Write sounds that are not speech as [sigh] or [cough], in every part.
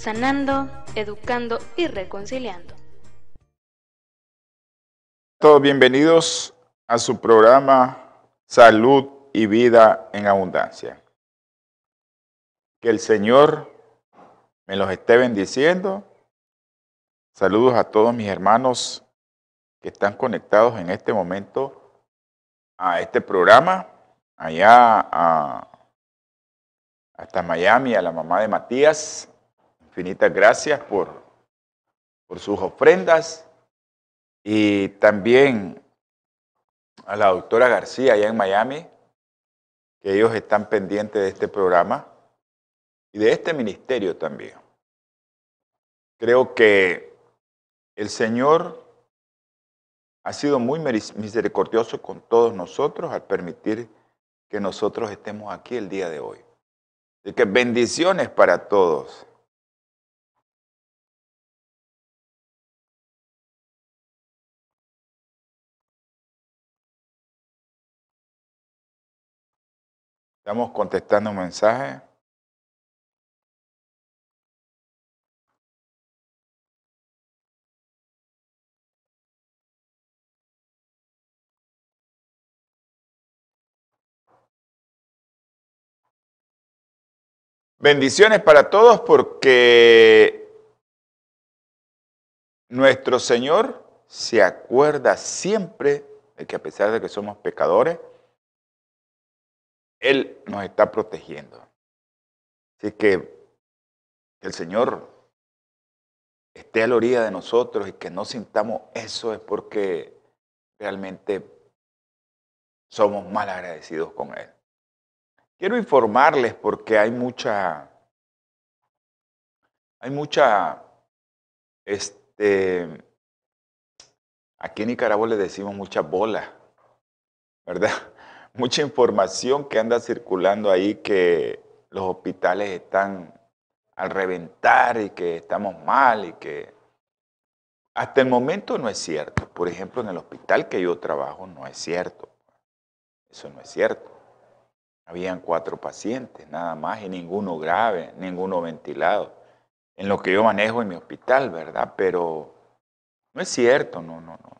sanando, educando y reconciliando. Todos bienvenidos a su programa Salud y Vida en Abundancia. Que el Señor me los esté bendiciendo. Saludos a todos mis hermanos que están conectados en este momento a este programa, allá a hasta Miami, a la mamá de Matías. Gracias por, por sus ofrendas. Y también a la doctora García allá en Miami, que ellos están pendientes de este programa y de este ministerio también. Creo que el Señor ha sido muy misericordioso con todos nosotros al permitir que nosotros estemos aquí el día de hoy. Así que bendiciones para todos. Estamos contestando un mensaje. Bendiciones para todos porque nuestro Señor se acuerda siempre de que a pesar de que somos pecadores, Él nos está protegiendo. Así que el Señor esté a la orilla de nosotros y que no sintamos eso es porque realmente somos mal agradecidos con Él. Quiero informarles porque hay mucha, hay mucha, este, aquí en Nicaragua le decimos mucha bola, ¿verdad? Mucha información que anda circulando ahí que los hospitales están al reventar y que estamos mal y que hasta el momento no es cierto. Por ejemplo, en el hospital que yo trabajo no es cierto. Eso no es cierto. Habían cuatro pacientes nada más y ninguno grave, ninguno ventilado. En lo que yo manejo en mi hospital, ¿verdad? Pero no es cierto, no, no, no.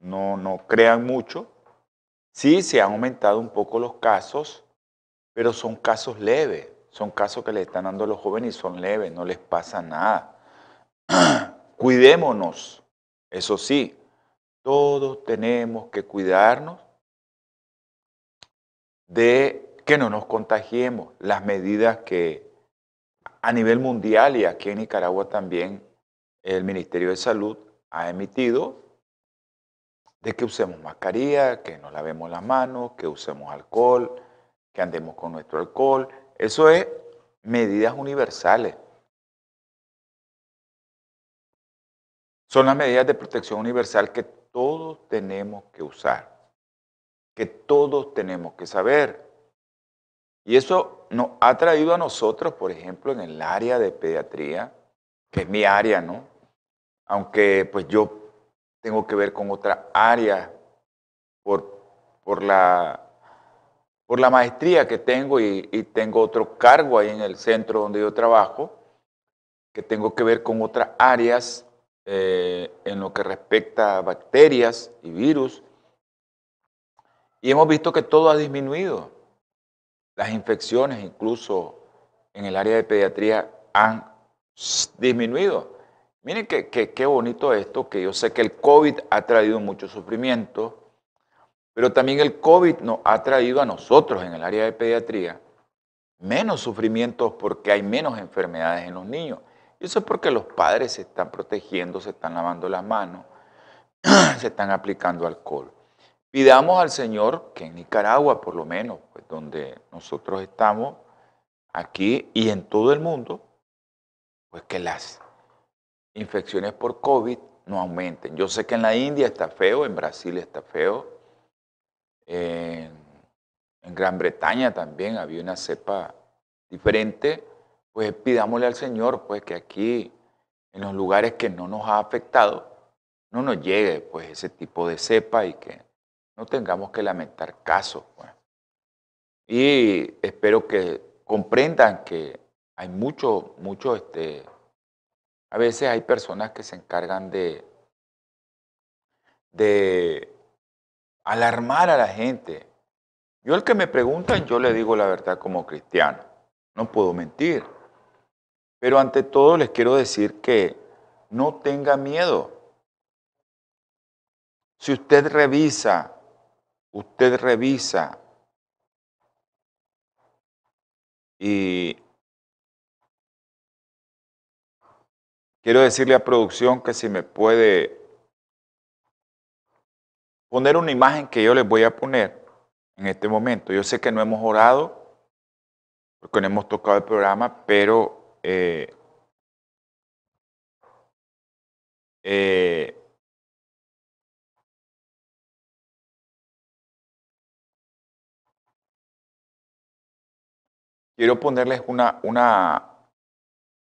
No, no crean mucho. Sí, se han aumentado un poco los casos, pero son casos leves. Son casos que le están dando a los jóvenes y son leves, no les pasa nada. [clears throat] Cuidémonos, eso sí, todos tenemos que cuidarnos de que no nos contagiemos. Las medidas que a nivel mundial y aquí en Nicaragua también el Ministerio de Salud ha emitido de que usemos mascarilla, que nos lavemos las manos, que usemos alcohol, que andemos con nuestro alcohol. Eso es medidas universales. Son las medidas de protección universal que todos tenemos que usar, que todos tenemos que saber. Y eso nos ha traído a nosotros, por ejemplo, en el área de pediatría, que es mi área, ¿no? Aunque pues yo tengo que ver con otra área por, por, la, por la maestría que tengo y, tengo otro cargo ahí en el centro donde yo trabajo, que tengo que ver con otras áreas eh, en lo que respecta a bacterias y virus. Y hemos visto que todo ha disminuido. Las infecciones, incluso en el área de pediatría, han disminuido. Miren qué, qué, bonito esto, que yo sé que el COVID ha traído mucho sufrimiento, pero también el COVID nos ha traído a nosotros en el área de pediatría menos sufrimientos porque hay menos enfermedades en los niños. Y eso es porque los padres se están protegiendo, se están lavando las manos, [clears throat] se están aplicando alcohol. Pidamos al Señor que en Nicaragua, por lo menos, pues donde nosotros estamos, aquí y en todo el mundo, pues que las infecciones por COVID no aumenten. Yo sé que en la India está feo, en Brasil está feo, en, Gran Bretaña también había una cepa diferente, pues pidámosle al Señor pues que aquí, en los lugares que no nos ha afectado, no nos llegue pues ese tipo de cepa y que no tengamos que lamentar casos. Pues. Y espero que comprendan que hay mucho, mucho, este, a veces hay personas que se encargan de, de alarmar a la gente. Yo el que me preguntan, yo le digo la verdad como cristiano. No puedo mentir. Pero ante todo les quiero decir que no tenga miedo. Si usted revisa, usted revisa y quiero decirle a producción que si me puede poner una imagen que yo les voy a poner en este momento. Yo sé que no hemos orado porque no hemos tocado el programa, pero eh, eh, quiero ponerles una, una,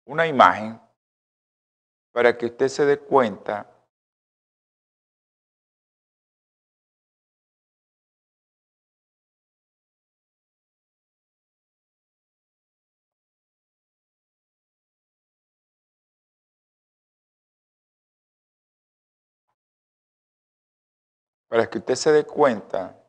una imagen para que usted se dé cuenta para que usted se dé cuenta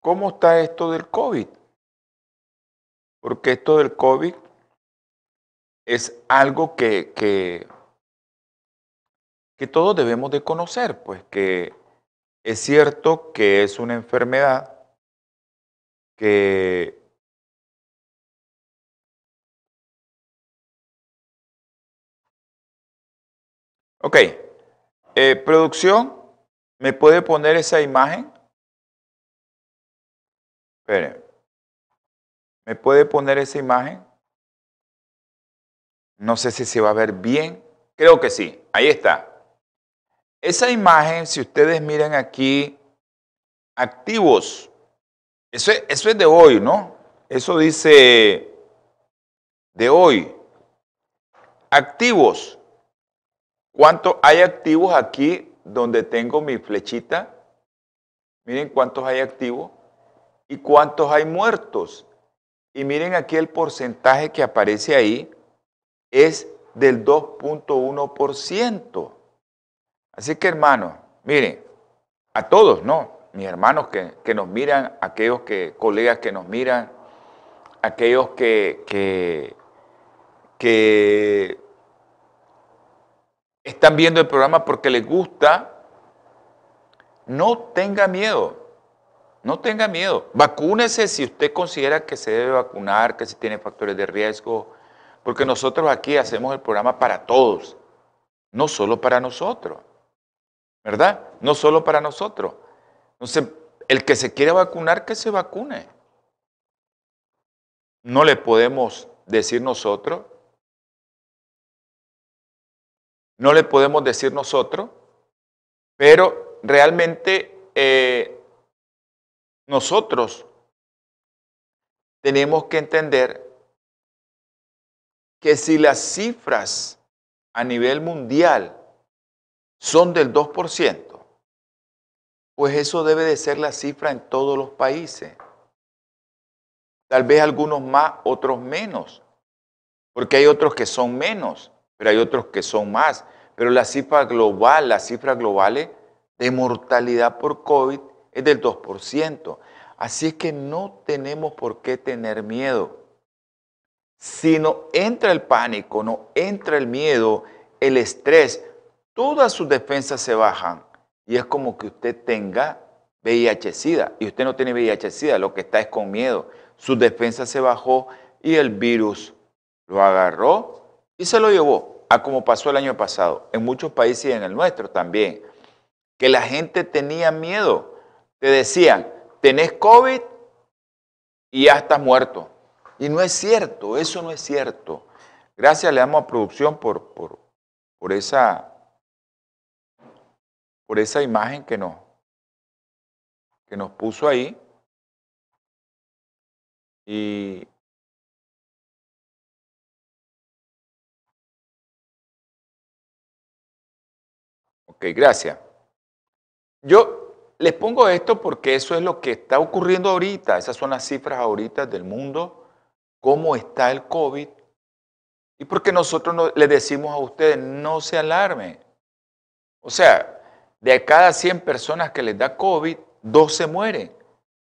¿Cómo está esto del COVID? Porque esto del COVID es algo que, que, todos debemos de conocer, pues que es cierto que es una enfermedad que Ok, eh, producción, ¿me puede poner esa imagen? Espere, ¿me puede poner esa imagen? No sé si se va a ver bien. Creo que sí, ahí está. Esa imagen, si ustedes miran aquí, activos, eso es, eso es de hoy, ¿no? Eso dice de hoy. Activos. ¿Cuántos hay activos aquí donde tengo mi flechita? Miren cuántos hay activos y cuántos hay muertos. Y miren aquí el porcentaje que aparece ahí es del 2.1%. Así que hermanos, miren, a todos, ¿no? Mis hermanos que, que, nos miran, aquellos que, colegas que nos miran, aquellos que, que, que están viendo el programa porque les gusta, no tenga miedo. No tenga miedo. Vacúnese si usted considera que se debe vacunar, que si tiene factores de riesgo, porque nosotros aquí hacemos el programa para todos, no solo para nosotros. ¿Verdad? No solo para nosotros. Entonces, el que se quiera vacunar, que se vacune. No le podemos decir nosotros no le podemos decir nosotros, pero realmente eh, nosotros tenemos que entender que si las cifras a nivel mundial son del 2%, pues eso debe de ser la cifra en todos los países. Tal vez algunos más, otros menos, porque hay otros que son menos pero hay otros que son más. Pero la cifra global, las cifras globales de mortalidad por COVID es del 2%. Así es que no tenemos por qué tener miedo. Si no entra el pánico, no entra el miedo, el estrés, todas sus defensas se bajan. Y es como que usted tenga VIH-Sida. Y usted no tiene VIH-Sida, lo que está es con miedo. Su defensa se bajó y el virus lo agarró y se lo llevó a como pasó el año pasado, en muchos países y en el nuestro también. que la gente tenía miedo. Te decían, tenés COVID y ya estás muerto. Y no es cierto, eso no es cierto. Gracias le damos a producción por, por, por esa, por esa imagen que nos, que nos puso ahí. Y Ok, gracias. Yo les pongo esto porque eso es lo que está ocurriendo ahorita. Esas son las cifras ahorita del mundo, cómo está el COVID. Y porque nosotros no, les decimos a ustedes, no se alarmen. O sea, de cada 100 personas que les da COVID, dos se mueren.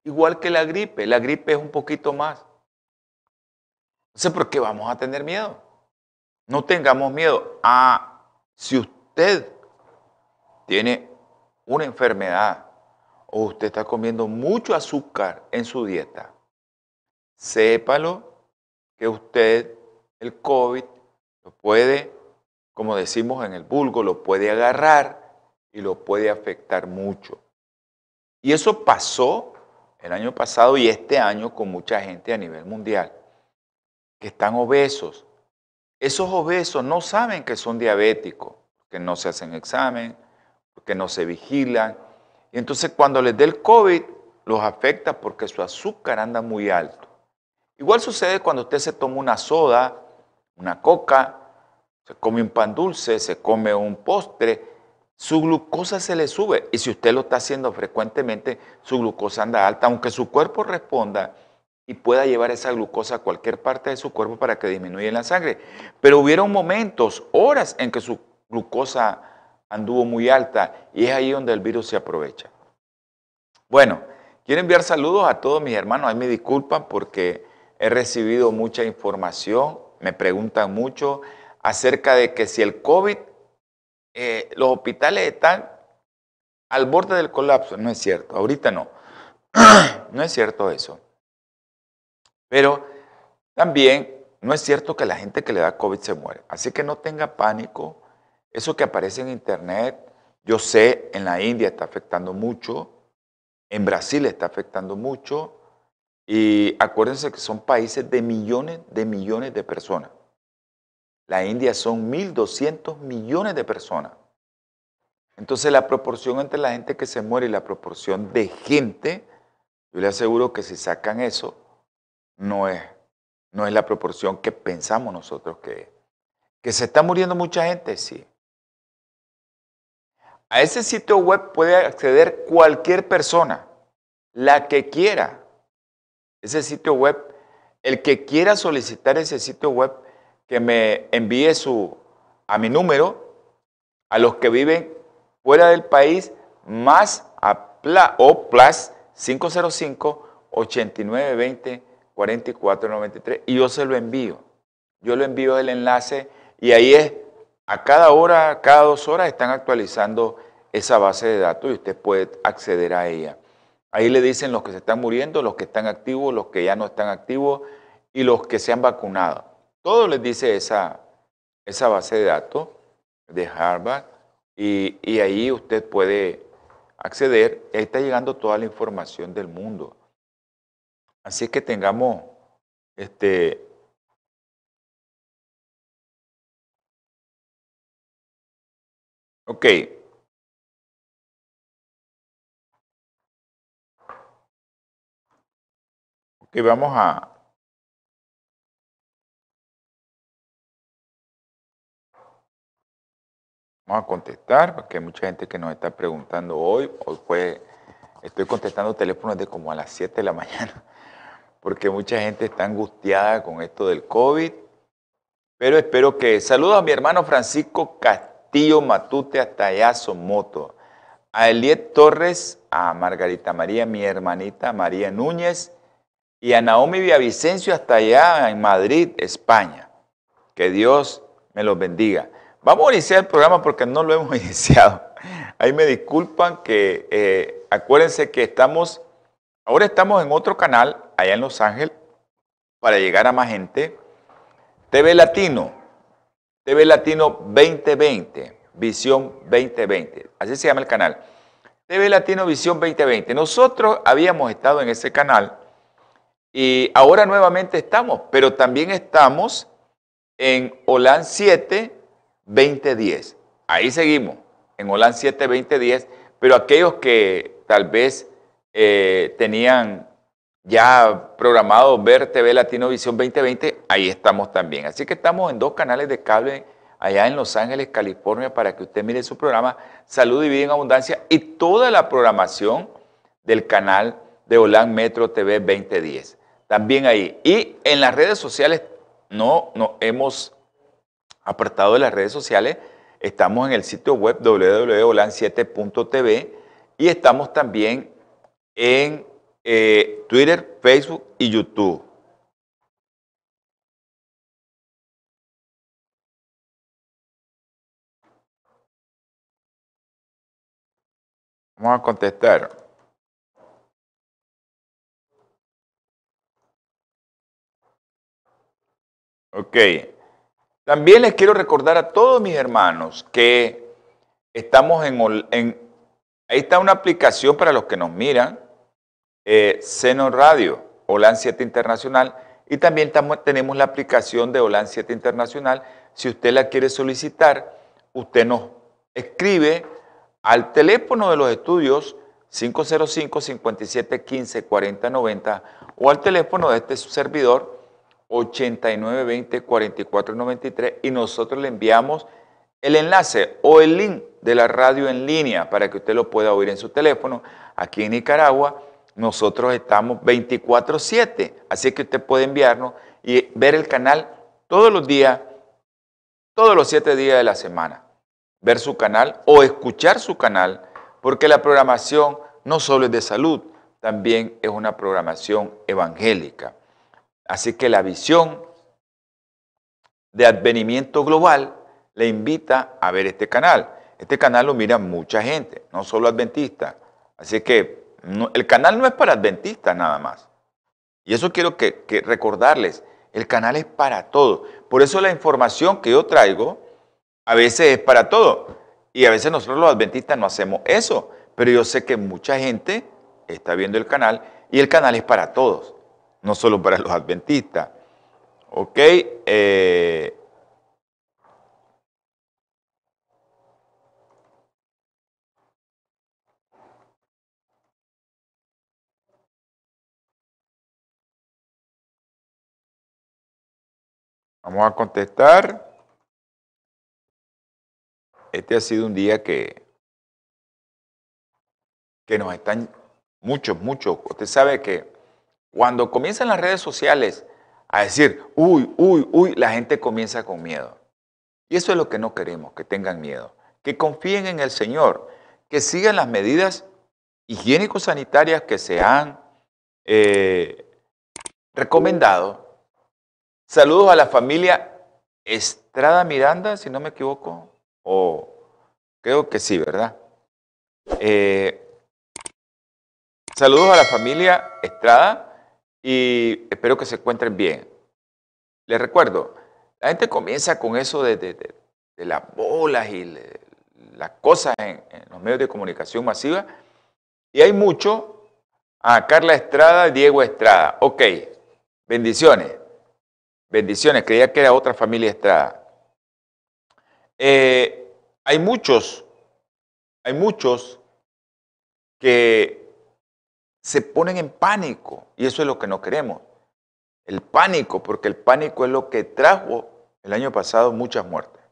Igual que la gripe. La gripe es un poquito más. Entonces, ¿por qué vamos a tener miedo? No tengamos miedo. Ah, si usted tiene una enfermedad o usted está comiendo mucho azúcar en su dieta, sépalo que usted el COVID lo puede, como decimos en el vulgo, lo puede agarrar y lo puede afectar mucho. Y eso pasó el año pasado y este año con mucha gente a nivel mundial, que están obesos. Esos obesos no saben que son diabéticos, que no se hacen examen, porque no se vigilan. Y entonces cuando les dé el COVID, los afecta porque su azúcar anda muy alto. Igual sucede cuando usted se toma una soda, una coca, se come un pan dulce, se come un postre, su glucosa se le sube. Y si usted lo está haciendo frecuentemente, su glucosa anda alta, aunque su cuerpo responda y pueda llevar esa glucosa a cualquier parte de su cuerpo para que disminuya en la sangre. Pero hubieron momentos, horas en que su glucosa anduvo muy alta y es ahí donde el virus se aprovecha. Bueno, quiero enviar saludos a todos mis hermanos. Ahí me disculpan porque he recibido mucha información, me preguntan mucho acerca de que si el COVID, eh, los hospitales están al borde del colapso. No es cierto, ahorita no. [clears throat] no es cierto eso. Pero también no es cierto que la gente que le da COVID se muere. Así que no tenga pánico. Eso que aparece en internet, yo sé, en la India está afectando mucho, en Brasil está afectando mucho, y acuérdense que son países de millones de millones de personas. La India son 1.200 millones de personas. Entonces la proporción entre la gente que se muere y la proporción de gente, yo le aseguro que si sacan eso, no es, no es la proporción que pensamos nosotros que es. Que se está muriendo mucha gente, sí. A ese sitio web puede acceder cualquier persona, la que quiera. Ese sitio web, el que quiera solicitar ese sitio web, que me envíe su, a mi número, a los que viven fuera del país, más a pla, o plus 505 8920 4493 y yo se lo envío. Yo lo envío el enlace y ahí es a cada hora, cada dos horas están actualizando esa base de datos y usted puede acceder a ella. Ahí le dicen los que se están muriendo, los que están activos, los que ya no están activos y los que se han vacunado. Todo les dice esa, esa base de datos de Harvard y, y ahí usted puede acceder. Ahí está llegando toda la información del mundo. Así que tengamos este, Ok. Ok, vamos a... Vamos a contestar, porque hay mucha gente que nos está preguntando hoy. Hoy pues estoy contestando teléfonos de como a las 7 de la [laughs] mañana, porque mucha gente está angustiada con esto del COVID. Pero espero que... Saludos a mi hermano Francisco Castillo Tío Matute hasta allá Somoto, a Eliet Torres, a Margarita María, mi hermanita María Núñez, y a Naomi Villavicencio hasta allá en Madrid, España. Que Dios me los bendiga. Vamos a iniciar el programa porque no lo [laughs] hemos iniciado. Ahí me disculpan que eh, acuérdense que estamos, ahora estamos en otro canal allá en Los Ángeles para llegar a más gente. TV Latino, TV Latino 2020, Visión 2020, así se llama el canal. TV Latino Visión 2020. Nosotros habíamos estado en ese canal y ahora nuevamente estamos, pero también estamos en OLAN 7 2010. Ahí seguimos, en OLAN 7 2010, pero aquellos que tal vez eh, tenían ya programado ver TV Latino Visión 2020, ahí estamos también. Así que estamos en dos canales de cable allá en Los Ángeles, California, para que usted mire su programa Salud y Vida en Abundancia y toda la programación del canal de Holan Metro TV 2010. También ahí. Y en las redes sociales, no, no hemos apartado de las redes sociales, estamos en el sitio web www.holan7.tv y estamos también en eh, Twitter, Facebook y YouTube. Vamos a contestar. Ok. También les quiero recordar a todos mis hermanos que estamos en, ahí está una aplicación para los que nos miran, eh, Seno Radio, OLAN 7 Internacional, y también tenemos la aplicación de OLAN 7 Internacional. Si usted la quiere solicitar, usted nos escribe al teléfono de los estudios 505-5715-4090 o al teléfono de este servidor 8920-4493 y nosotros le enviamos el enlace o el link de la radio en línea para que usted lo pueda oír en su teléfono. Aquí en Nicaragua nosotros estamos 24/7, así que usted puede enviarnos y ver el canal todos los días, todos los siete días de la semana ver su canal o escuchar su canal, porque la programación no solo es de salud, también es una programación evangélica. Así que la visión de advenimiento global le invita a ver este canal. Este canal lo mira mucha gente, no solo adventistas. Así que el canal no es para adventistas nada más. Y eso quiero que, que recordarles, el canal es para todos. Por eso la información que yo traigo a veces es para todo. Y a veces nosotros los adventistas no hacemos eso. Pero yo sé que mucha gente está viendo el canal y el canal es para todos, no solo para los adventistas. ¿Ok? Eh, vamos a contestar. Este ha sido un día que, que nos están muchos, muchos. Usted sabe que cuando comienzan las redes sociales a decir, uy, uy, uy, la gente comienza con miedo. Y eso es lo que no queremos, que tengan miedo. Que confíen en el Señor, que sigan las medidas higiénico-sanitarias que se han eh, recomendado. Saludos a la familia Estrada Miranda, si no me equivoco. O creo que sí, ¿verdad? Eh, saludos a la familia Estrada y espero que se encuentren bien. Les recuerdo, la gente comienza con eso de, las bolas y las cosas en, los medios de comunicación masiva y hay mucho. A Carla Estrada, Diego Estrada. Ok, bendiciones. Bendiciones, creía que era otra familia Estrada. Eh, hay muchos, hay muchos que se ponen en pánico y eso es lo que no queremos. El pánico, porque el pánico es lo que trajo el año pasado muchas muertes.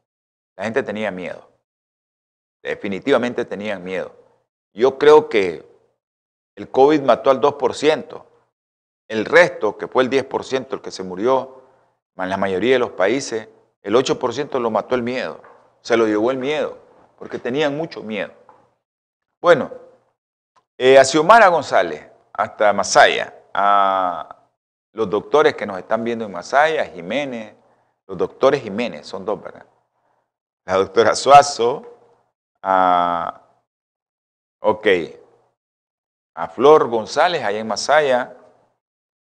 La gente tenía miedo. Definitivamente tenían miedo. Yo creo que el COVID mató al 2%. El resto, que fue el 10%, el que se murió, en la mayoría de los países, el 8% lo mató el miedo se lo llevó el miedo, porque tenían mucho miedo. Bueno, eh, a Xiomara González, hasta Masaya, a los doctores que nos están viendo en Masaya, Jiménez, los doctores Jiménez, son dos, ¿verdad? La doctora Suazo, a, ok, a Flor González, allá en Masaya,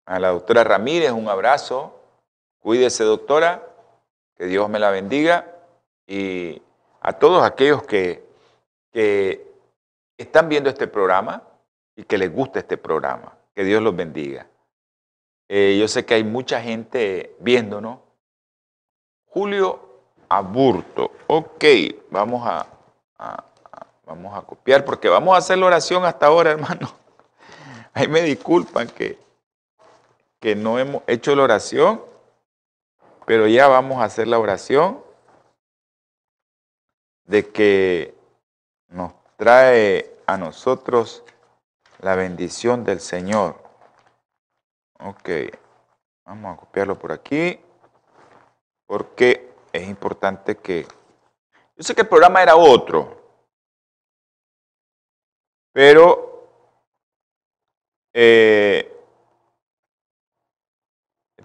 a la doctora Ramírez, un abrazo, cuídese doctora, que Dios me la bendiga y a todos aquellos que, están viendo este programa y que les gusta este programa. Que Dios los bendiga. Eh, yo sé que hay mucha gente viéndonos. Julio Aburto. Ok, vamos a, vamos a copiar porque vamos a hacer la oración hasta ahora, [laughs] hermano. Ahí me disculpan que, que no hemos hecho la oración, pero ya vamos a hacer la oración de que nos trae a nosotros la bendición del Señor. Ok, vamos a copiarlo por aquí, porque es importante que... Yo sé que el programa era otro, pero eh,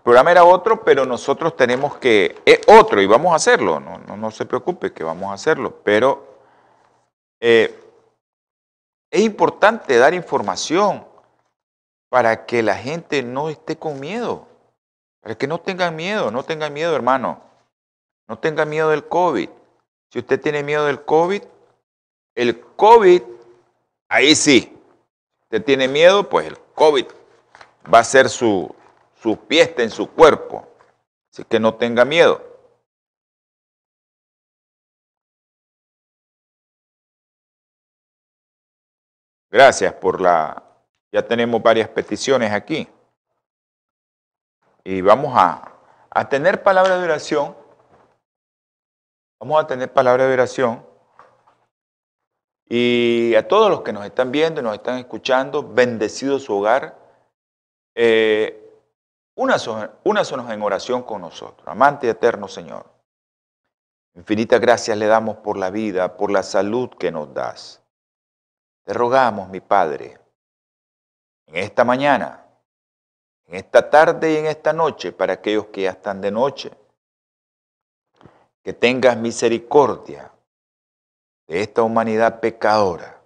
programa era otro, pero nosotros tenemos que... Es otro y vamos a hacerlo, no, no, se preocupe que vamos a hacerlo, pero eh, es importante dar información para que la gente no esté con miedo, para que no tengan miedo, no tengan miedo, hermano. No tenga miedo del COVID. Si usted tiene miedo del COVID, el COVID, ahí sí. Usted tiene miedo, pues el COVID va a ser su, su fiesta en su cuerpo. Así que no tenga miedo. Gracias por la... Ya tenemos varias peticiones aquí. Y vamos a, a tener palabra de oración Vamos a tener palabra de oración. Y a todos los que nos están viendo y nos están escuchando, bendecido su hogar. Eh, únanos en oración con nosotros. Amante eterno Señor. Infinitas gracias le damos por la vida, por la salud que nos das. Te rogamos, mi Padre, en esta mañana, en esta tarde y en esta noche, para aquellos que ya están de noche, que tengas misericordia de esta humanidad pecadora,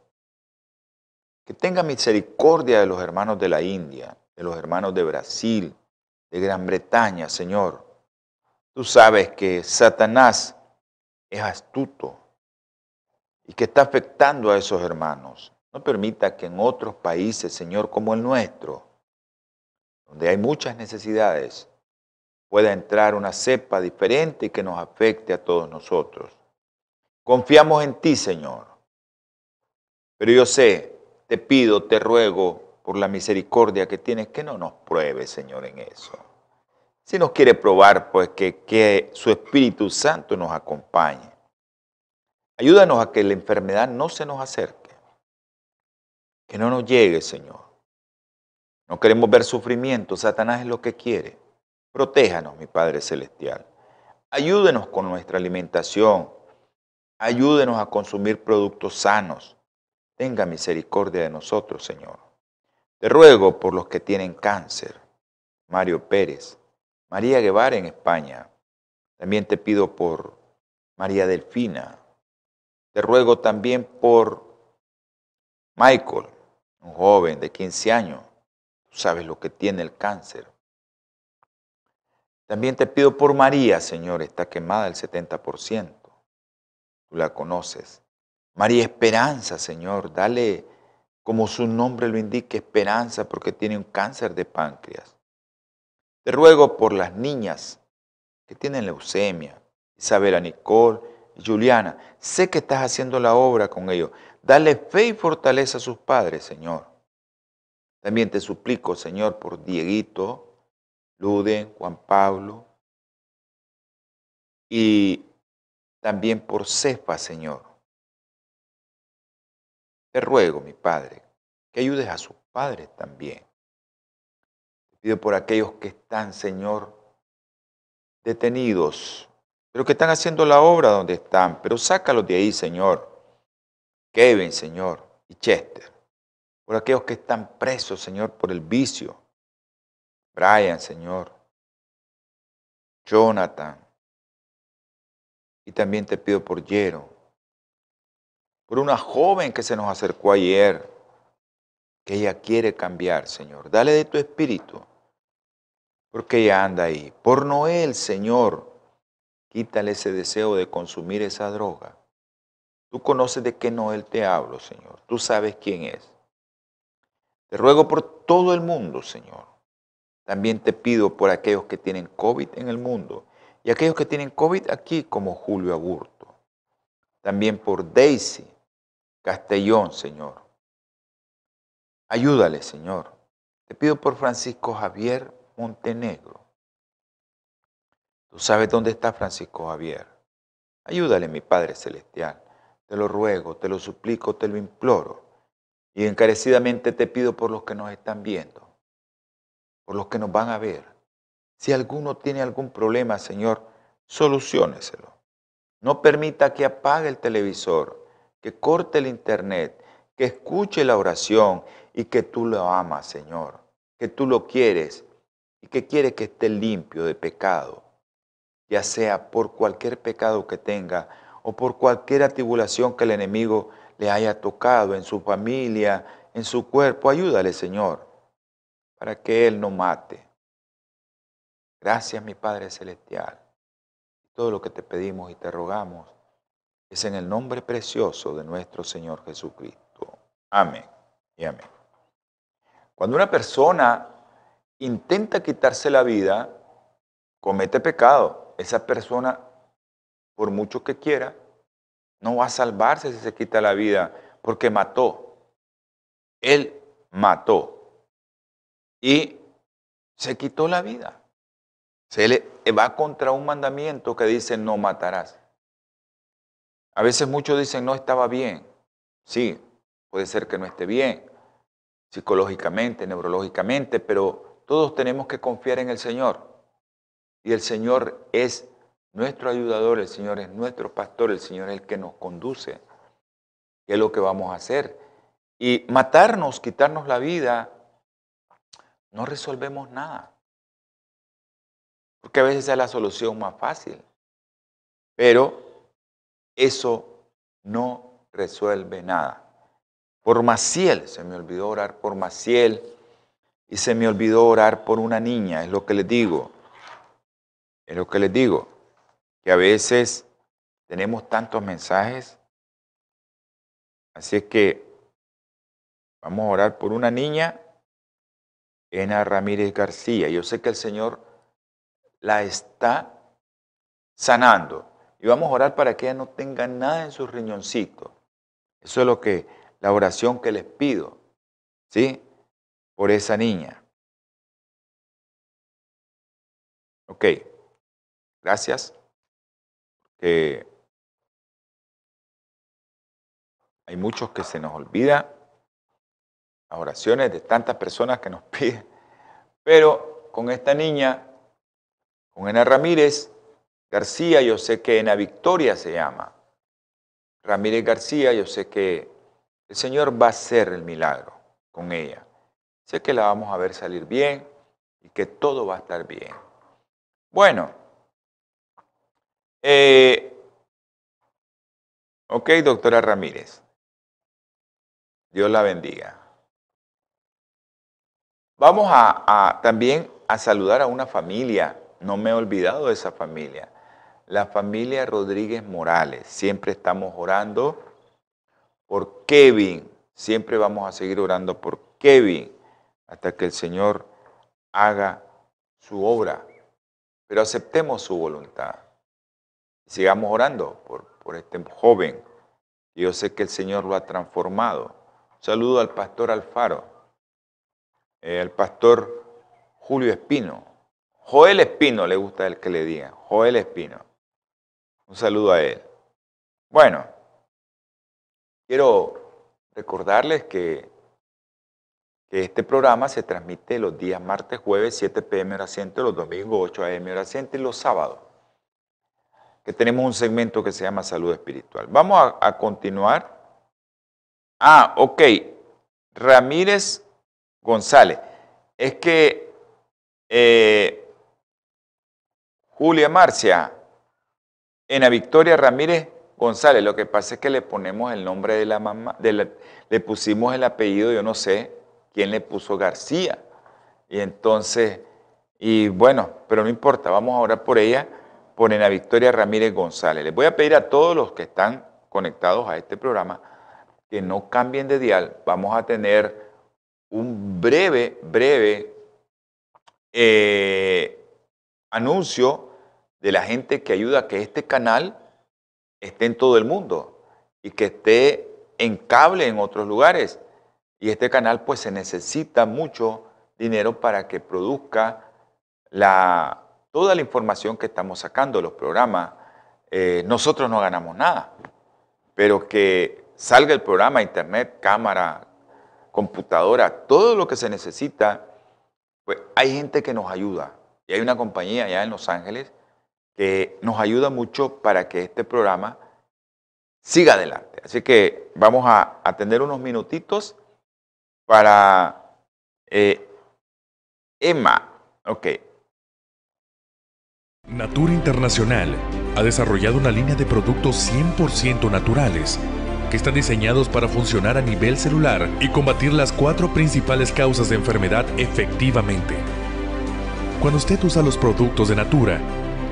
que tengas misericordia de los hermanos de la India, de los hermanos de Brasil, de Gran Bretaña, Señor. Tú sabes que Satanás es astuto y que está afectando a esos hermanos. No permita que en otros países, Señor, como el nuestro, donde hay muchas necesidades, pueda entrar una cepa diferente que nos afecte a todos nosotros. Confiamos en ti, Señor. Pero yo sé, te pido, te ruego por la misericordia que tienes, que no nos pruebe, Señor, en eso. Si nos quiere probar, pues que, que su Espíritu Santo nos acompañe. Ayúdanos a que la enfermedad no se nos acerque. Que no nos llegue, Señor. No queremos ver sufrimiento. Satanás es lo que quiere. Protéjanos, mi Padre Celestial. Ayúdenos con nuestra alimentación. Ayúdenos a consumir productos sanos. Tenga misericordia de nosotros, Señor. Te ruego por los que tienen cáncer. Mario Pérez, María Guevara en España. También te pido por María Delfina. Te ruego también por Michael, un joven de 15 años. Tú sabes lo que tiene el cáncer. También te pido por María, Señor, está quemada el 70%. Tú la conoces. María Esperanza, Señor, dale como su nombre lo indique, esperanza porque tiene un cáncer de páncreas. Te ruego por las niñas que tienen leucemia, Isabela Nicole Juliana. Sé que estás haciendo la obra con ellos. Dale fe y fortaleza a sus padres, Señor. También te suplico, Señor, por Dieguito, Luden, Juan Pablo, y también por Cefa, Señor. Te ruego, mi Padre, que ayudes a sus padres también. Te pido por aquellos que están, Señor, detenidos, pero que están haciendo la obra donde están, pero sácalos de ahí, Señor. Kevin, Señor, y Chester. Por aquellos que están presos, Señor, por el vicio Brian, Señor, Jonathan, y también te pido por Jero, por una joven que se nos acercó ayer, que ella quiere cambiar, Señor. Dale de tu espíritu, porque ella anda ahí. Por Noel, Señor, quítale ese deseo de consumir esa droga. Tú conoces de qué Noel te hablo, Señor. Tú sabes quién es. Te ruego por todo el mundo, Señor. También te pido por aquellos que tienen COVID en el mundo y aquellos que tienen COVID aquí, como Julio Aburto. También por Daisy Castellón, Señor. Ayúdale, Señor. Te pido por Francisco Javier Montenegro. Tú sabes dónde está Francisco Javier. Ayúdale, mi Padre Celestial. Te lo ruego, te lo suplico, te lo imploro. Y encarecidamente te pido por los que nos están viendo, por los que nos van a ver. Si alguno tiene algún problema, Señor, solucioneselo. No permita que apague el televisor, que corte el internet, que escuche la oración y que tú lo amas, Señor, que tú lo quieres y que quiere que esté limpio de pecado, ya sea por cualquier pecado que tenga o por cualquier atribulación que el enemigo le haya tocado en su familia, en su cuerpo. Ayúdale, Señor, para que Él no mate. Gracias, mi Padre Celestial. Todo lo que te pedimos y te rogamos es en el nombre precioso de nuestro Señor Jesucristo. Amén y amén. Cuando una persona intenta quitarse la vida, comete pecado. Esa persona por mucho que quiera, no va a salvarse si se quita la vida porque mató. Él mató y se quitó la vida. Se le va contra un mandamiento que dice no matarás. A veces muchos dicen no estaba bien. Sí, puede ser que no esté bien, psicológicamente, neurológicamente, pero todos tenemos que confiar en el Señor. Y el Señor es nuestro ayudador, el Señor es nuestro pastor, el Señor es el que nos conduce. ¿Qué es lo que vamos a hacer? Y matarnos, quitarnos la vida, no resolvemos nada. Porque a veces es la solución más fácil. Pero eso no resuelve nada. Por Maciel, se me olvidó orar por Maciel y se me olvidó orar por una niña, es lo que les digo. Es lo que les digo que a veces tenemos tantos mensajes. Así es que vamos a orar por una niña, Ena Ramírez García. Yo sé que el Señor la está sanando. Y vamos a orar para que ella no tenga nada en su riñoncito. Eso es lo que, la oración que les pido, ¿sí? Por esa niña. Ok, gracias que hay muchos que se nos olvida las oraciones de tantas personas que nos [laughs] piden. Pero con esta niña, con Ena Ramírez García, yo sé que Ena Victoria se llama. Ramírez García, yo sé que el Señor va a hacer el milagro con ella. Sé que la vamos a ver salir bien y que todo va a estar bien. Bueno, eh, ok, doctora Ramírez. Dios la bendiga. Vamos a, también a saludar a una familia. No me he olvidado de esa familia. La familia Rodríguez Morales. Siempre estamos orando por Kevin. Siempre vamos a seguir orando por Kevin hasta que el Señor haga su obra. Pero aceptemos su voluntad. Sigamos orando por, por este joven. Yo sé que el Señor lo ha transformado. saludo al pastor Alfaro, eh, al pastor Julio Espino. Joel Espino le gusta el que le diga. Joel Espino. Un saludo a él. Bueno, quiero recordarles que, este programa se transmite los días martes, jueves, 7 pm hora los domingos, 8 am hora centro y los sábados que tenemos un segmento que se llama salud espiritual. Vamos a, continuar. Ah, ok. Ramírez González. Es que eh, Julia Marcia, en la Victoria Ramírez González, lo que pasa es que le ponemos el nombre de la mamá, le pusimos el apellido, yo no sé quién le puso García. Y entonces, y bueno, pero no importa, vamos a orar por ella por Ana Victoria Ramírez González. Les voy a pedir a todos los que están conectados a este programa, que no cambien de dial. Vamos a tener un breve, breve eh, anuncio de la gente que ayuda a que este canal esté en todo el mundo y que esté en cable en otros lugares. Y este canal pues se necesita mucho dinero para que produzca la, toda la información que estamos sacando, los programas. Eh, nosotros no ganamos nada, pero que salga el programa, internet, cámara, computadora, todo lo que se necesita, pues hay gente que nos ayuda. Y hay una compañía allá en Los Ángeles que nos ayuda mucho para que este programa siga adelante. Así que vamos a, tener unos minutitos para eh, Emma. Ok. Natura Internacional ha desarrollado una línea de productos 100% naturales que están diseñados para funcionar a nivel celular y combatir las cuatro principales causas de enfermedad efectivamente. Cuando usted usa los productos de Natura,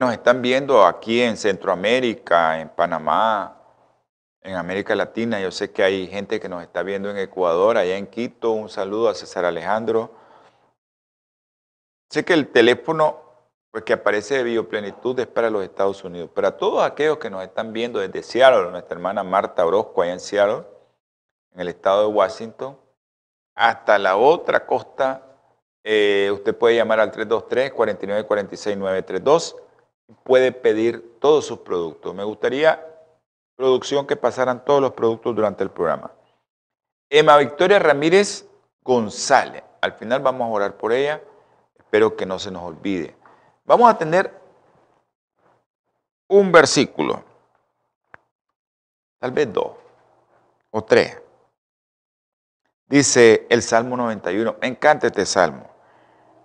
Nos están viendo aquí en Centroamérica, en Panamá, en América Latina. Yo sé que hay gente que nos está viendo en Ecuador, allá en Quito. Un saludo a César Alejandro. Sé que el teléfono pues, que aparece de Bioplenitud es para los Estados Unidos. Para todos aquellos que nos están viendo desde Seattle, nuestra hermana Marta Orozco, allá en Seattle, en el estado de Washington, hasta la otra costa, eh, usted puede llamar al 323 4946 932 puede pedir todos sus productos. Me gustaría, producción, que pasaran todos los productos durante el programa. Emma Victoria Ramírez González. Al final vamos a orar por ella. Espero que no se nos olvide. Vamos a tener un versículo, tal vez dos o tres. Dice el Salmo 91. Me encanta este salmo.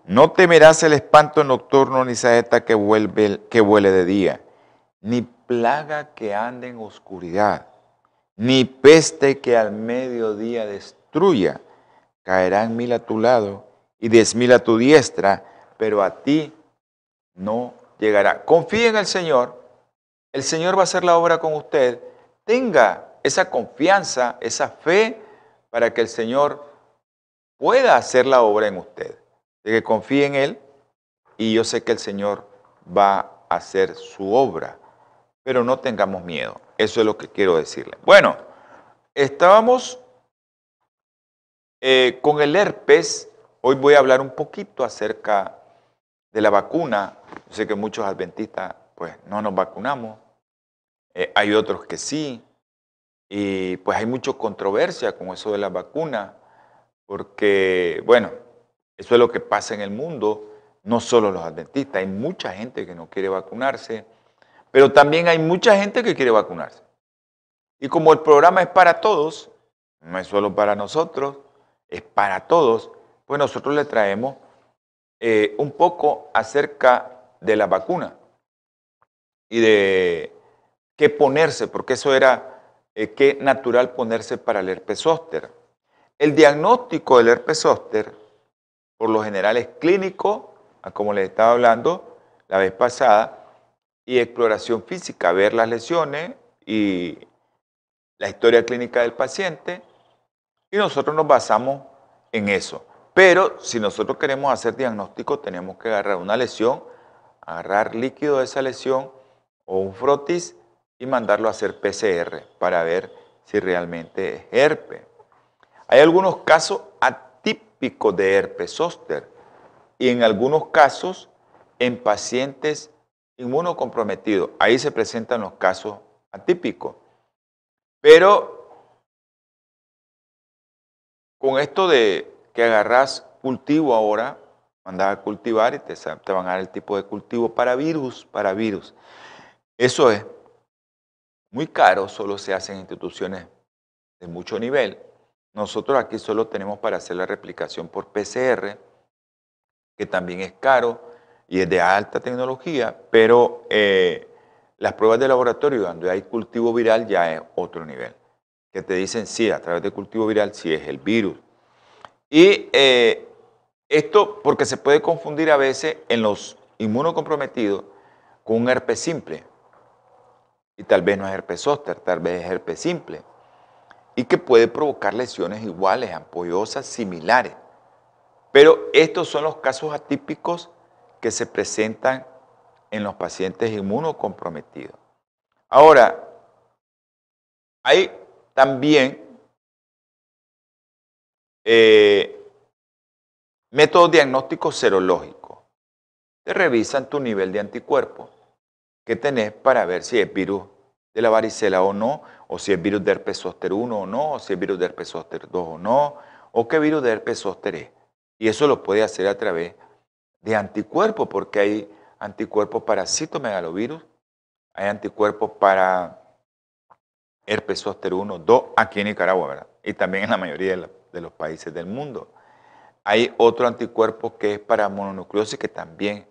No temerás el espanto nocturno, ni saeta que, vuelve, que vuele de día, ni plaga que ande en oscuridad, ni peste que al mediodía destruya. Caerán mil a tu lado y diez mil a tu diestra, pero a ti no llegará. Confíe en el Señor, el Señor va a hacer la obra con usted. Tenga esa confianza, esa fe, para que el Señor pueda hacer la obra en usted de que confíe en Él y yo sé que el Señor va a hacer su obra, pero no tengamos miedo. Eso es lo que quiero decirle. Bueno, estábamos eh, con el herpes. Hoy voy a hablar un poquito acerca de la vacuna. Yo sé que muchos adventistas pues no nos vacunamos. Eh, hay otros que sí. Y pues hay mucha controversia con eso de la vacuna, porque, bueno, eso es lo que pasa en el mundo, no solo los adventistas, hay mucha gente que no quiere vacunarse, pero también hay mucha gente que quiere vacunarse. Y como el programa es para todos, no es solo para nosotros, es para todos, pues nosotros le traemos eh, un poco acerca de la vacuna y de qué ponerse, porque eso era eh, qué natural ponerse para el herpes zóster. El diagnóstico del herpes zóster por lo general es clínico, como les estaba hablando la vez pasada, y exploración física, ver las lesiones y la historia clínica del paciente, y nosotros nos basamos en eso. Pero si nosotros queremos hacer diagnóstico, tenemos que agarrar una lesión, agarrar líquido de esa lesión o un frotis y mandarlo a hacer PCR para ver si realmente es herpes. Hay algunos casos de herpes zóster y en algunos casos en pacientes inmunocomprometidos. Ahí se presentan los casos atípicos. Pero con esto de que agarras cultivo ahora, mandas a cultivar y te, te van a dar el tipo de cultivo para virus, para virus. Eso es muy caro, solo se hace en instituciones de mucho nivel nosotros aquí solo tenemos para hacer la replicación por PCR, que también es caro y es de alta tecnología, pero eh, las pruebas de laboratorio donde hay cultivo viral ya es otro nivel, que te dicen sí, a través de cultivo viral sí es el virus. Y eh, esto porque se puede confundir a veces en los inmunocomprometidos con un herpes simple. Y tal vez no es herpes zóster, tal vez es herpes simple. Y que puede provocar lesiones iguales, ampollosas, similares. Pero estos son los casos atípicos que se presentan en los pacientes inmunocomprometidos. Ahora, hay también eh, métodos diagnósticos serológicos. Te revisan tu nivel de anticuerpos que tenés para ver si es virus de la varicela o no, o si es virus de herpes zóster 1 o no, o si es virus de herpes zóster 2 o no, o qué virus de herpes zóster es. Y eso lo puede hacer a través de anticuerpos, porque hay anticuerpos para citomegalovirus, hay anticuerpos para herpes zóster 1, 2, aquí en Nicaragua, ¿verdad? Y también en la mayoría de, los países del mundo. Hay otro anticuerpo que es para mononucleosis que también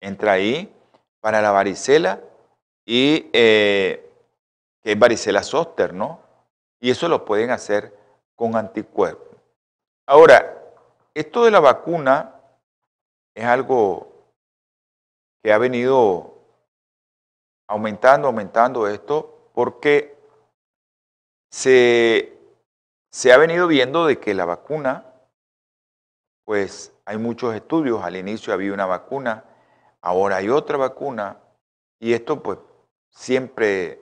entra ahí, para la varicela y eh, que es varicela zóster, ¿no? Y eso lo pueden hacer con anticuerpos. Ahora, esto de la vacuna es algo que ha venido aumentando, aumentando esto, porque se, se ha venido viendo de que la vacuna, pues hay muchos estudios, al inicio había una vacuna, ahora hay otra vacuna, y esto pues siempre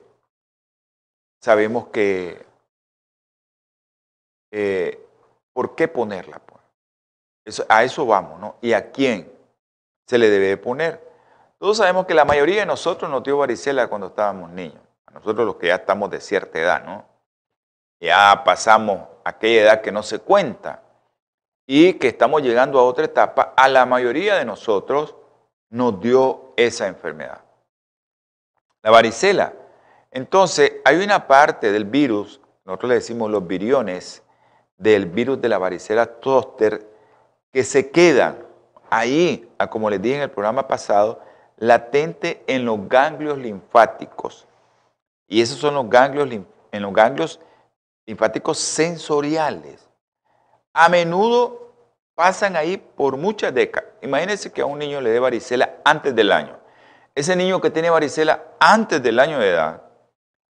sabemos que, eh, ¿por qué ponerla? Pues? a eso vamos, ¿no? ¿Y a quién se le debe poner? Todos sabemos que la mayoría de nosotros nos dio varicela cuando estábamos niños. A nosotros los que ya estamos de cierta edad, ¿no? Ya pasamos aquella edad que no se cuenta y que estamos llegando a otra etapa, a la mayoría de nosotros nos dio esa enfermedad. La varicela. Entonces, hay una parte del virus, nosotros le decimos los viriones, del virus de la varicela zoster, que se quedan ahí, como les dije en el programa pasado, latente en los ganglios linfáticos. Y esos son los ganglios, en los ganglios linfáticos sensoriales. A menudo pasan ahí por muchas décadas. Imagínense que a un niño le dé varicela antes del año. Ese niño que tiene varicela antes del año de edad,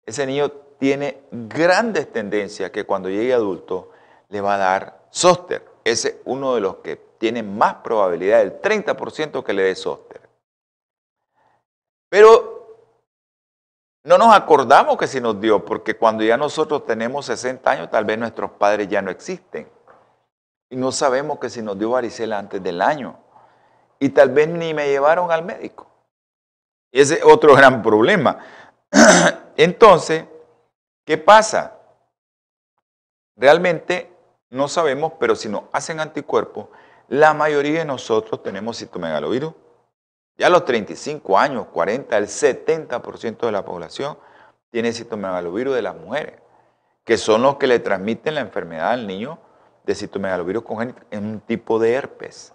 ese niño tiene grandes tendencias que cuando llegue adulto le va a dar zóster. Ese es uno de los que tiene más probabilidad, el 30% que le dé zóster. Pero no nos acordamos que si nos dio, porque cuando ya nosotros tenemos 60 años, tal vez nuestros padres ya no existen. Y no sabemos que si nos dio varicela antes del año. Y tal vez ni me llevaron al médico. Ese es otro [laughs] gran problema. [clears throat] Entonces, ¿qué pasa? Realmente no sabemos, pero si nos hacen anticuerpos, la mayoría de nosotros tenemos citomegalovirus ya a los 35 años, 40, el 70% de la población tiene citomegalovirus de las mujeres, que son los que le transmiten la enfermedad al niño de citomegalovirus congénito en un tipo de herpes.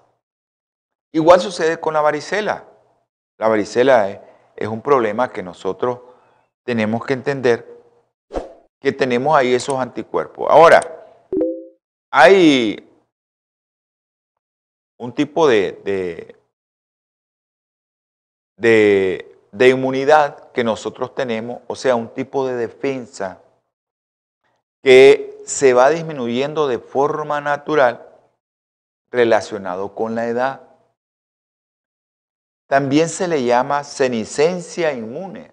Igual sucede con la varicela. La varicela es, es un problema que nosotros tenemos que entender que tenemos ahí esos anticuerpos. Ahora, hay un tipo de, de, inmunidad que nosotros tenemos, o sea, un tipo de defensa que se va disminuyendo de forma natural relacionado con la edad. También se le llama senescencia inmune.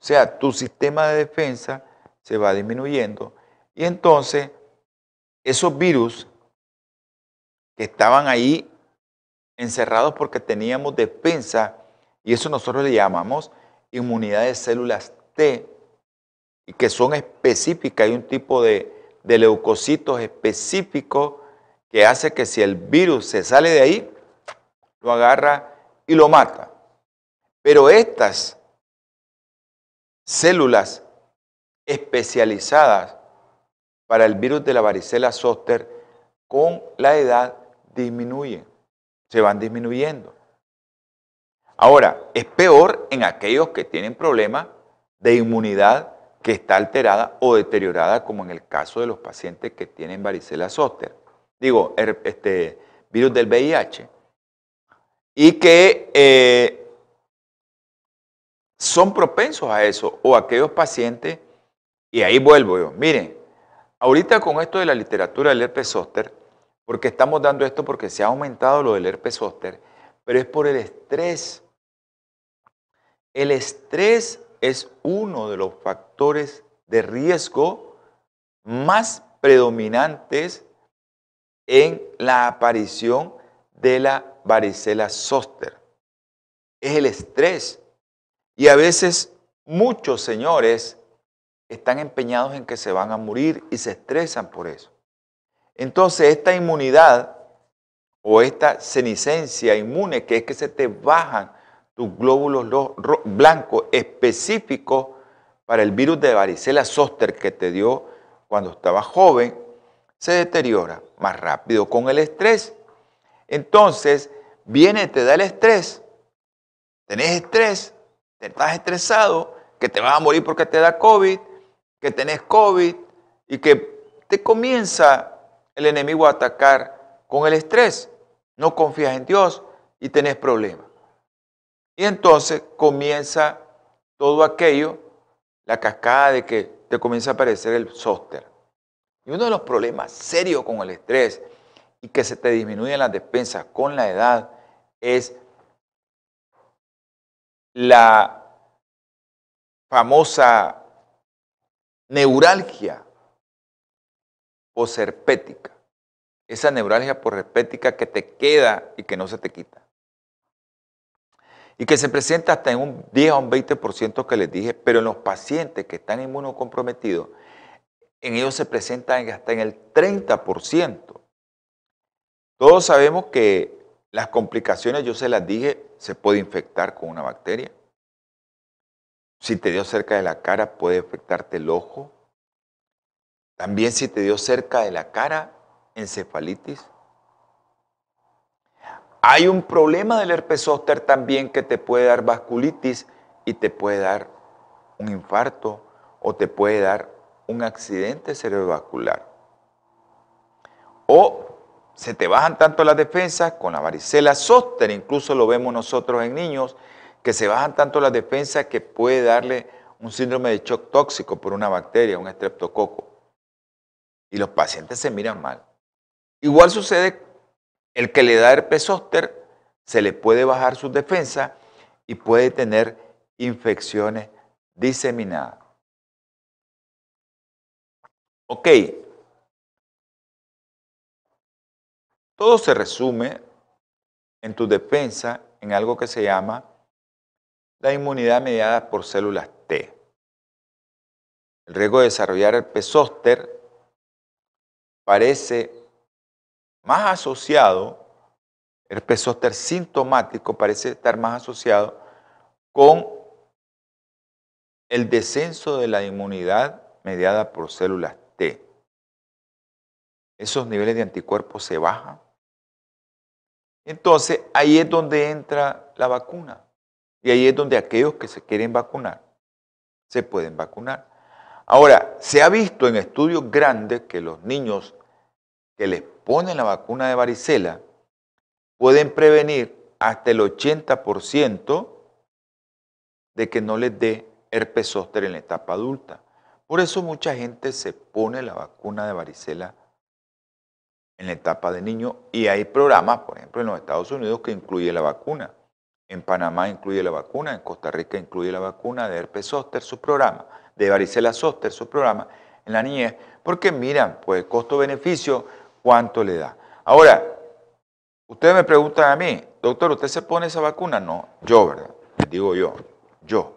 O sea, tu sistema de defensa se va disminuyendo y entonces esos virus que estaban ahí encerrados porque teníamos defensa y eso nosotros le llamamos inmunidad de células T, y que son específicas. Hay un tipo de, leucocitos específicos que hace que si el virus se sale de ahí, lo agarra y lo mata. Pero estas células especializadas para el virus de la varicela zoster con la edad disminuyen, se van disminuyendo. Ahora, es peor en aquellos que tienen problemas de inmunidad que está alterada o deteriorada, como en el caso de los pacientes que tienen varicela zoster, digo, este virus del VIH, y que eh, son propensos a eso, o aquellos pacientes, y ahí vuelvo yo, miren, ahorita con esto de la literatura del herpes zóster, porque estamos dando esto porque se ha aumentado lo del herpes zóster, pero es por el estrés. El estrés es uno de los factores de riesgo más predominantes en la aparición de la varicela zóster. Es el estrés. Y a veces muchos señores están empeñados en que se van a morir y se estresan por eso. Entonces esta inmunidad o esta senescencia inmune, que es que se te bajan tus glóbulos blancos específicos para el virus de varicela zoster que te dio cuando estabas joven, se deteriora más rápido con el estrés. Entonces, viene, te da el estrés, tenés estrés, te estás estresado, que te vas a morir porque te da COVID, que tenés COVID y que te comienza el enemigo a atacar con el estrés. No confías en Dios y tenés problemas. Y entonces comienza todo aquello, la cascada de que te comienza a aparecer el zóster. Y uno de los problemas serios con el estrés y que se te disminuyen las despensas con la edad es la famosa neuralgia poserpética. Esa neuralgia poserpética que te queda y que no se te quita. Y que se presenta hasta en un 10 o un 20% que les dije, pero en los pacientes que están inmunocomprometidos, en ellos se presenta hasta en el 30%. Todos sabemos que las complicaciones, yo se las dije, se puede infectar con una bacteria. Si te dio cerca de la cara, puede afectarte el ojo. También si te dio cerca de la cara, encefalitis. Hay un problema del herpes zóster también que te puede dar vasculitis y te puede dar un infarto o te puede dar un accidente cerebrovascular. O se te bajan tanto las defensas con la varicela zóster, incluso lo vemos nosotros en niños, que se bajan tanto las defensas que puede darle un síndrome de shock tóxico por una bacteria, un estreptococo. Y los pacientes se miran mal. Igual sucede el que le da herpes zóster, se le puede bajar su defensa y puede tener infecciones diseminadas. Ok. Todo se resume en tu defensa en algo que se llama la inmunidad mediada por células T. El riesgo de desarrollar el zóster parece más asociado, el zóster sintomático parece estar más asociado con el descenso de la inmunidad mediada por células T. Esos niveles de anticuerpos se bajan. Entonces, ahí es donde entra la vacuna. Y ahí es donde aquellos que se quieren vacunar se pueden vacunar. Ahora, se ha visto en estudios grandes que los niños que les ponen la vacuna de varicela pueden prevenir hasta el 80% de que no les dé herpes zóster en la etapa adulta. Por eso mucha gente se pone la vacuna de varicela en la etapa de niño y hay programas, por ejemplo, en los Estados Unidos que incluye la vacuna. En Panamá incluye la vacuna, en Costa Rica incluye la vacuna de herpes zóster, su programa, de varicela zóster, su programa, en la niñez, porque miran, pues costo-beneficio, cuánto le da. Ahora, ustedes me preguntan a mí, doctor, ¿usted se pone esa vacuna? No, yo, ¿verdad? Les digo yo, yo.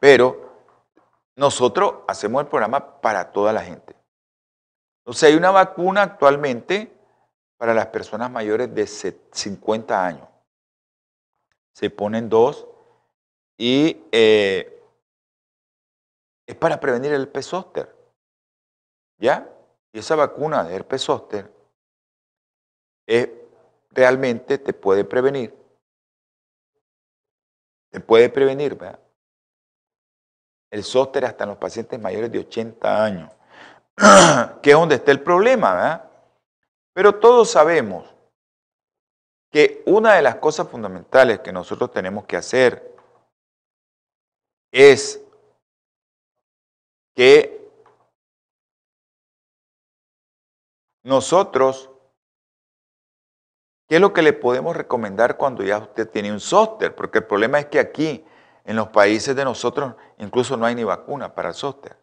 Pero nosotros hacemos el programa para toda la gente. Entonces hay una vacuna actualmente para las personas mayores de 50 años se ponen dos y eh, es para prevenir el pesóster. ¿Ya? Y esa vacuna de herpes zóster realmente te puede prevenir. Te puede prevenir, ¿verdad? El zóster hasta en los pacientes mayores de 80 años, [clears throat] que es donde está el problema, ¿verdad? Pero todos sabemos que una de las cosas fundamentales que nosotros tenemos que hacer es que nosotros, ¿qué es lo que le podemos recomendar cuando ya usted tiene un zóster? Porque el problema es que aquí, en los países de nosotros, incluso no hay ni vacuna para el zóster.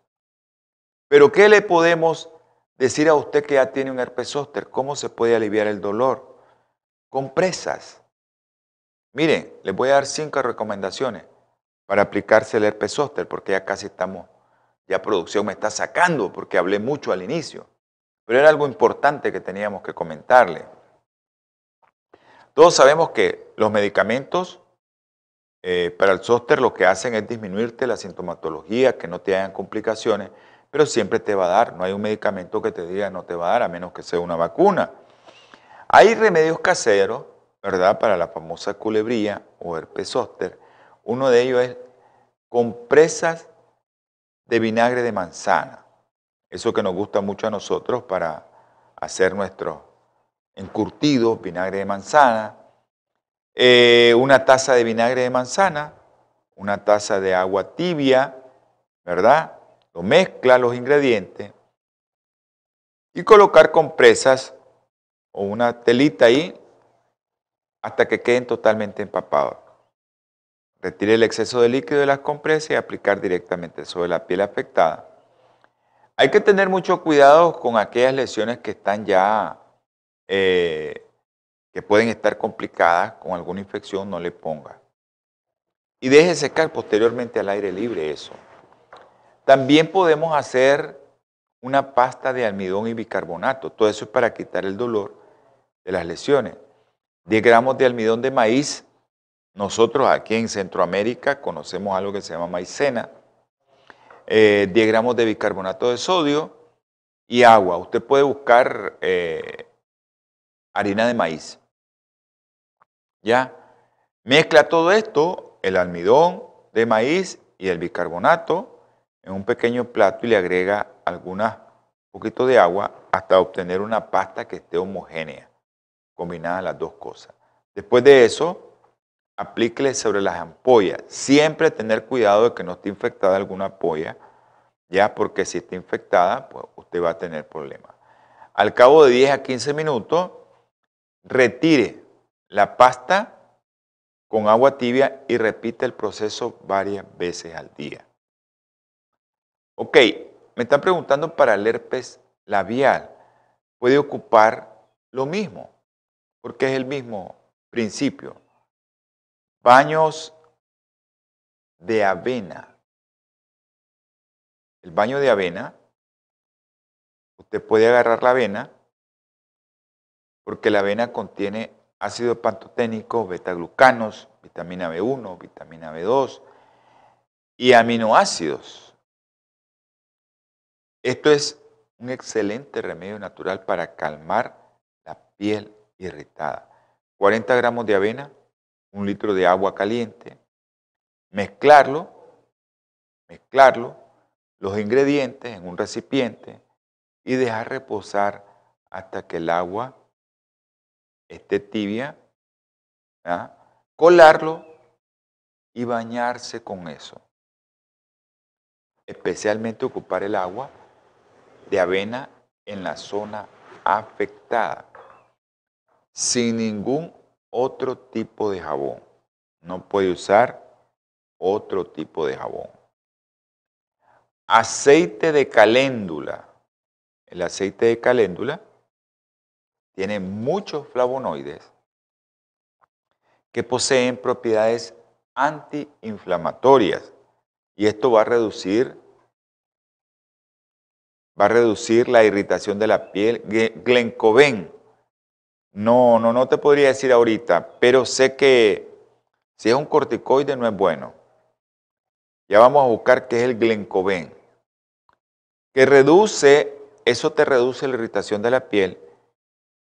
Pero ¿qué le podemos decir a usted que ya tiene un herpes zóster? ¿Cómo se puede aliviar el dolor? Compresas. Miren, les voy a dar cinco recomendaciones para aplicarse el herpes zóster, porque ya casi estamos, ya producción me está sacando, porque hablé mucho al inicio. Pero era algo importante que teníamos que comentarle. Todos sabemos que los medicamentos eh, para el zóster lo que hacen es disminuirte la sintomatología, que no te hagan complicaciones, pero siempre te va a dar. No hay un medicamento que te diga no te va a dar, a menos que sea una vacuna. Hay remedios caseros, ¿verdad?, para la famosa culebría o herpes zóster. Uno de ellos es compresas de vinagre de manzana. Eso que nos gusta mucho a nosotros para hacer nuestro encurtido, vinagre de manzana, eh, una taza de vinagre de manzana, una taza de agua tibia, ¿verdad? Mezcla los ingredientes y colocar compresas o una telita ahí hasta que queden totalmente empapados. Retire el exceso de líquido de las compresas y aplicar directamente sobre la piel afectada. Hay que tener mucho cuidado con aquellas lesiones que están ya, eh, que pueden estar complicadas con alguna infección, no le ponga. Y deje secar posteriormente al aire libre eso. También podemos hacer una pasta de almidón y bicarbonato. Todo eso es para quitar el dolor de las lesiones. 10 gramos de almidón de maíz. Nosotros aquí en Centroamérica conocemos algo que se llama maicena 10 eh, gramos de bicarbonato de sodio y agua. Usted puede buscar eh, harina de maíz. ¿Ya? Mezcla todo esto, el almidón de maíz y el bicarbonato en un pequeño plato y le agrega algunas poquito de agua hasta obtener una pasta que esté homogénea, combinada las dos cosas. Después de eso, aplíquele sobre las ampollas. Siempre tener cuidado de que no esté infectada alguna ampolla, ya porque si está infectada, pues usted va a tener problemas. Al cabo de 10 a 15 minutos, retire la pasta con agua tibia y repite el proceso varias veces al día. Ok, me están preguntando para el herpes labial. Puede ocupar lo mismo, porque es el mismo principio baños de avena. El baño de avena, usted puede agarrar la avena, porque la avena contiene ácido pantoténico, betaglucanos, vitamina B1, vitamina B2 y aminoácidos. Esto es un excelente remedio natural para calmar la piel irritada. 40 gramos de avena, un litro de agua caliente, mezclarlo, mezclarlo, los ingredientes en un recipiente y dejar reposar hasta que el agua esté tibia, colarlo y bañarse con eso. Especialmente ocupar el agua de avena en la zona afectada, sin ningún otro tipo de jabón. No puede usar otro tipo de jabón. Aceite de caléndula. El aceite de caléndula tiene muchos flavonoides que poseen propiedades antiinflamatorias y esto va a reducir va a reducir la irritación de la piel. Glencoven no, no, no te podría decir ahorita, pero sé que si es un corticoide no es bueno. Ya vamos a buscar qué es el glencoven, que reduce eso te reduce la irritación de la piel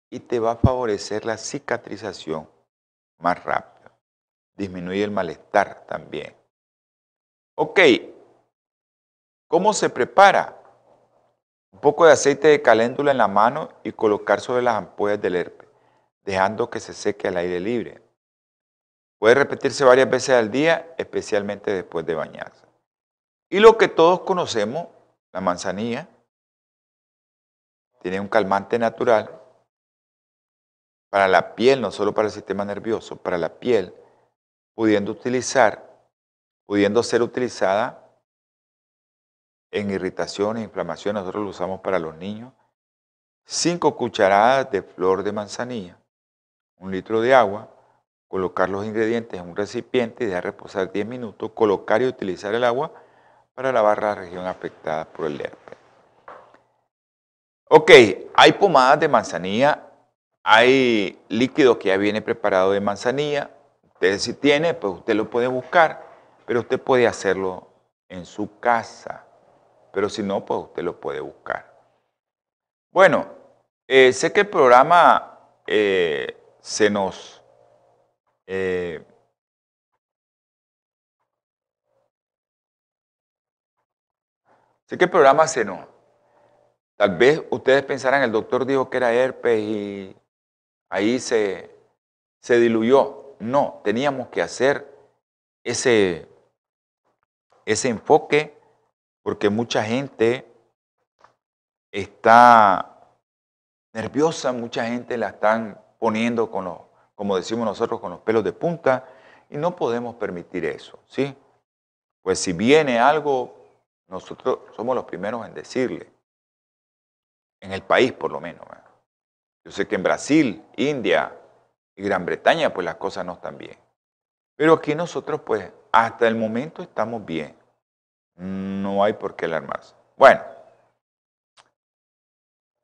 y te va a favorecer la cicatrización más rápido. Disminuye el malestar también. Ok, ¿cómo se prepara? Un poco de aceite de caléndula en la mano y colocar sobre las ampollas del herpes, dejando que se seque al aire libre. Puede repetirse varias veces al día, especialmente después de bañarse. Y lo que todos conocemos, la manzanilla, tiene un calmante natural para la piel, no solo para el sistema nervioso, para la piel, pudiendo utilizar, pudiendo ser utilizada en irritaciones, inflamaciones, nosotros lo usamos para los niños, cinco cucharadas de flor de manzanilla, un litro de agua, colocar los ingredientes en un recipiente y dejar reposar 10 minutos, colocar y utilizar el agua para lavar la región afectada por el herpes. Ok, hay pomadas de manzanilla hay líquido que ya viene preparado de manzanilla. Usted si tiene, pues usted lo puede buscar, pero usted puede hacerlo en su casa. Pero si no, pues usted lo puede buscar. Bueno, eh, sé que el programa eh, se nos... Eh, sé que el programa se nos... Tal vez ustedes pensarán, el doctor dijo que era herpes y ahí se, se diluyó. No, teníamos que hacer ese, ese enfoque porque mucha gente está nerviosa, mucha gente la están poniendo con los, como decimos nosotros, con los pelos de punta y no podemos permitir eso, ¿sí? Pues si viene algo, nosotros somos los primeros en decirle, en el país por lo menos. Yo sé que en Brasil, India y Gran Bretaña, pues las cosas no están bien. Pero aquí nosotros, pues, hasta el momento estamos bien. No hay por qué alarmarse. Bueno,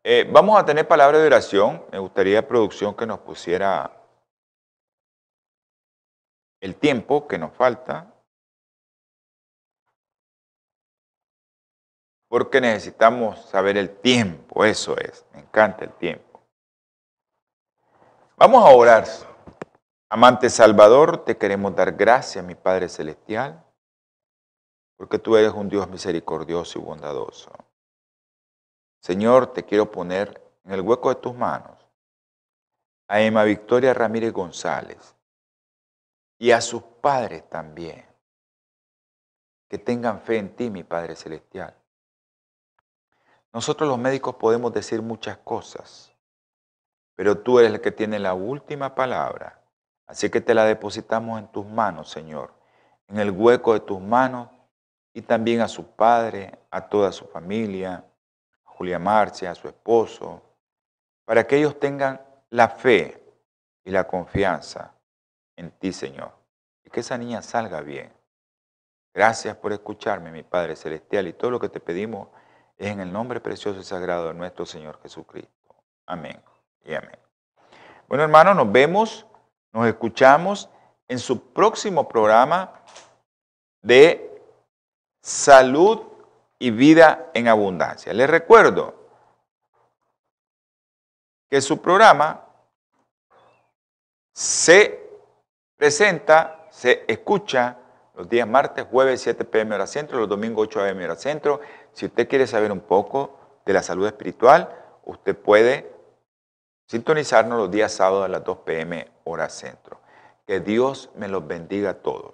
eh, vamos a tener palabra de oración. Me gustaría, producción, que nos pusiera el tiempo que nos falta. Porque necesitamos saber el tiempo, eso es, me encanta el tiempo. Vamos a orar. Amante Salvador, te queremos dar gracias, mi Padre Celestial, porque tú eres un Dios misericordioso y bondadoso. Señor, te quiero poner en el hueco de tus manos a Emma Victoria Ramírez González y a sus padres también, que tengan fe en ti, mi Padre Celestial. Nosotros los médicos podemos decir muchas cosas, pero tú eres el que tiene la última palabra. Así que te la depositamos en tus manos, Señor, en el hueco de tus manos y también a su padre, a toda su familia, a Julia Marcia, a su esposo, para que ellos tengan la fe y la confianza en ti, Señor, y que esa niña salga bien. Gracias por escucharme, mi Padre Celestial, y todo lo que te pedimos es en el nombre precioso y sagrado de nuestro Señor Jesucristo. Amén. Bueno, hermanos, nos vemos, nos escuchamos en su próximo programa de salud y vida en abundancia. Les recuerdo que su programa se presenta, se escucha los días martes, jueves 7 pm hora centro, los domingos 8 am hora centro. Si usted quiere saber un poco de la salud espiritual, usted puede Sintonizarnos los días sábados a las 2 pm hora centro. Que Dios me los bendiga a todos.